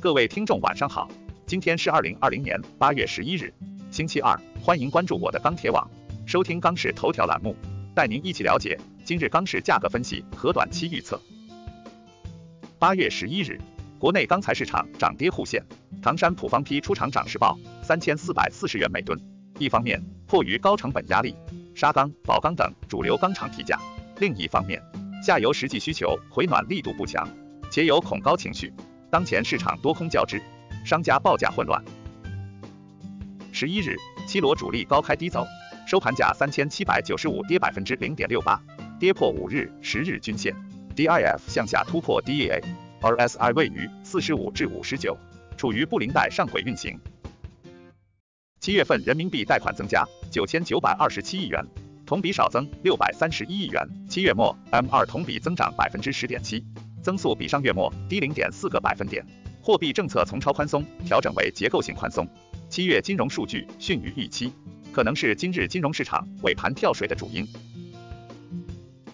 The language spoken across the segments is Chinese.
各位听众晚上好，今天是二零二零年八月十一日，星期二，欢迎关注我的钢铁网，收听钢市头条栏目，带您一起了解今日钢市价格分析和短期预测。八月十一日，国内钢材市场涨跌互现，唐山普方坯出厂涨势报三千四百四十元每吨。一方面，迫于高成本压力，沙钢、宝钢等主流钢厂提价；另一方面，下游实际需求回暖力度不强，且有恐高情绪。当前市场多空交织，商家报价混乱。十一日，七罗主力高开低走，收盘价三千七百九十五，跌百分之零点六八，跌破五日、十日均线。DIF 向下突破 DEA，RSI 位于四十五至五十九，处于布林带上轨运行。七月份人民币贷款增加九千九百二十七亿元，同比少增六百三十一亿元。七月末 M2 同比增长百分之十点七。增速比上月末低零点四个百分点，货币政策从超宽松调整为结构性宽松。七月金融数据逊于预期，可能是今日金融市场尾盘跳水的主因。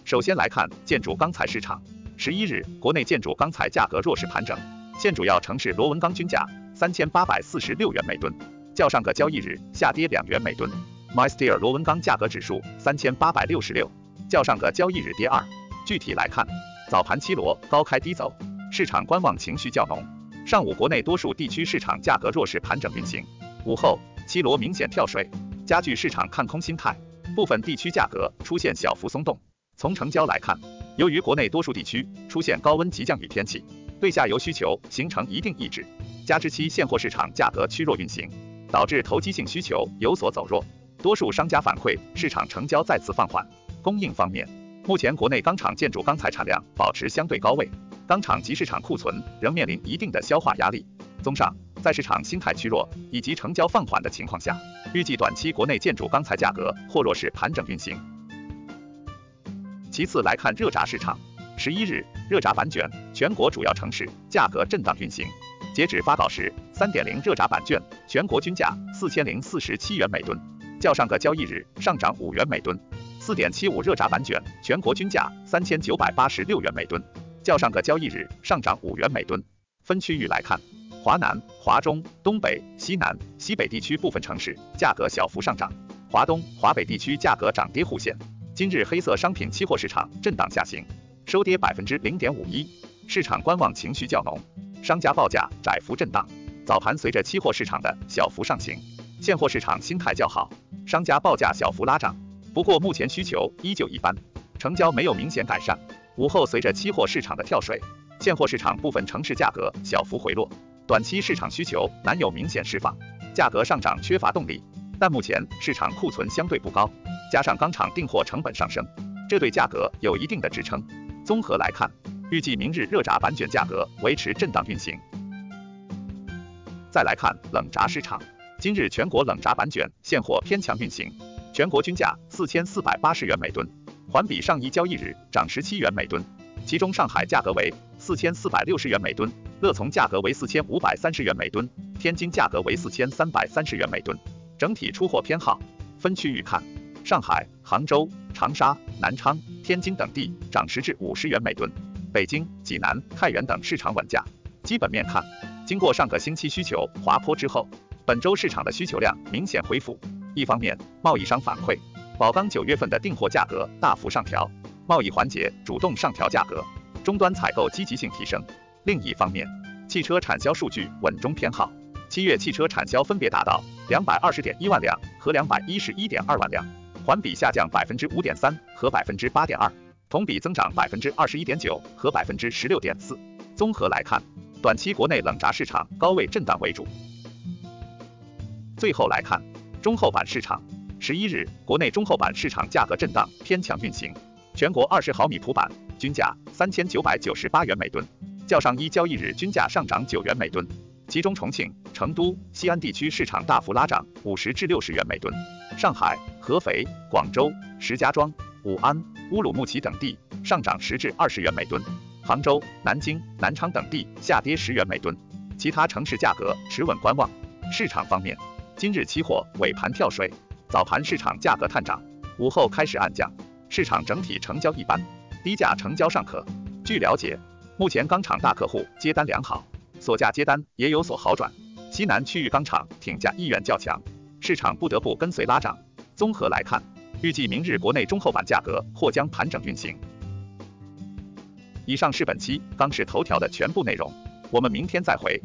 首先来看建筑钢材市场，十一日国内建筑钢材价格弱势盘整，现主要城市螺纹钢均价三千八百四十六元每吨，较上个交易日下跌两元每吨。MySteel 螺纹钢价格指数三千八百六十六，较上个交易日跌二。具体来看。早盘七螺高开低走，市场观望情绪较浓。上午国内多数地区市场价格弱势盘整运行，午后七螺明显跳水，加剧市场看空心态，部分地区价格出现小幅松动。从成交来看，由于国内多数地区出现高温急降雨天气，对下游需求形成一定抑制，加之期现货市场价格趋弱运行，导致投机性需求有所走弱。多数商家反馈市场成交再次放缓。供应方面。目前国内钢厂建筑钢材产量保持相对高位，钢厂及市场库存仍面临一定的消化压力。综上，在市场心态趋弱以及成交放缓的情况下，预计短期国内建筑钢材价格或弱势盘整运行。其次来看热轧市场，十一日热轧板卷全国主要城市价格震荡运行，截止发稿时，三点零热轧板卷全国均价四千零四十七元每吨，较上个交易日上涨五元每吨。四点七五热轧板卷全国均价三千九百八十六元每吨，较上个交易日上涨五元每吨。分区域来看，华南、华中、东北、西南、西北地区部分城市价格小幅上涨，华东、华北地区价格涨跌互现。今日黑色商品期货市场震荡下行，收跌百分之零点五一，市场观望情绪较浓，商家报价窄幅震荡。早盘随着期货市场的小幅上行，现货市场心态较好，商家报价小幅拉涨。不过目前需求依旧一般，成交没有明显改善。午后随着期货市场的跳水，现货市场部分城市价格小幅回落，短期市场需求难有明显释放，价格上涨缺乏动力。但目前市场库存相对不高，加上钢厂订货成本上升，这对价格有一定的支撑。综合来看，预计明日热轧板卷价格维持震荡运行。再来看冷轧市场，今日全国冷轧板卷现货偏强运行。全国均价四千四百八十元每吨，环比上一交易日涨十七元每吨。其中上海价格为四千四百六十元每吨，乐从价格为四千五百三十元每吨，天津价格为四千三百三十元每吨。整体出货偏好分区域看，上海、杭州、长沙、南昌、天津等地涨十至五十元每吨，北京、济南、太原等市场稳价。基本面看，经过上个星期需求滑坡之后，本周市场的需求量明显恢复。一方面，贸易商反馈宝钢九月份的订货价格大幅上调，贸易环节主动上调价格，终端采购积极性提升；另一方面，汽车产销数据稳中偏好，七月汽车产销分别达到两百二十点一万辆和两百一十一点二万辆，环比下降百分之五点三和百分之八点二，同比增长百分之二十一点九和百分之十六点四。综合来看，短期国内冷轧市场高位震荡为主。最后来看。中厚板市场，十一日国内中厚板市场价格震荡偏强运行，全国二十毫米普板均价三千九百九十八元每吨，较上一交易日均价上涨九元每吨。其中重庆、成都、西安地区市场大幅拉涨五十至六十元每吨，上海、合肥、广州、石家庄、武安、乌鲁木齐等地上涨十至二十元每吨，杭州、南京、南昌等地下跌十元每吨，其他城市价格持稳观望。市场方面。今日期货尾盘跳水，早盘市场价格探涨，午后开始暗降，市场整体成交一般，低价成交尚可。据了解，目前钢厂大客户接单良好，锁价接单也有所好转。西南区域钢厂挺价意愿较强，市场不得不跟随拉涨。综合来看，预计明日国内中厚板价格或将盘整运行。以上是本期钢市头条的全部内容，我们明天再会。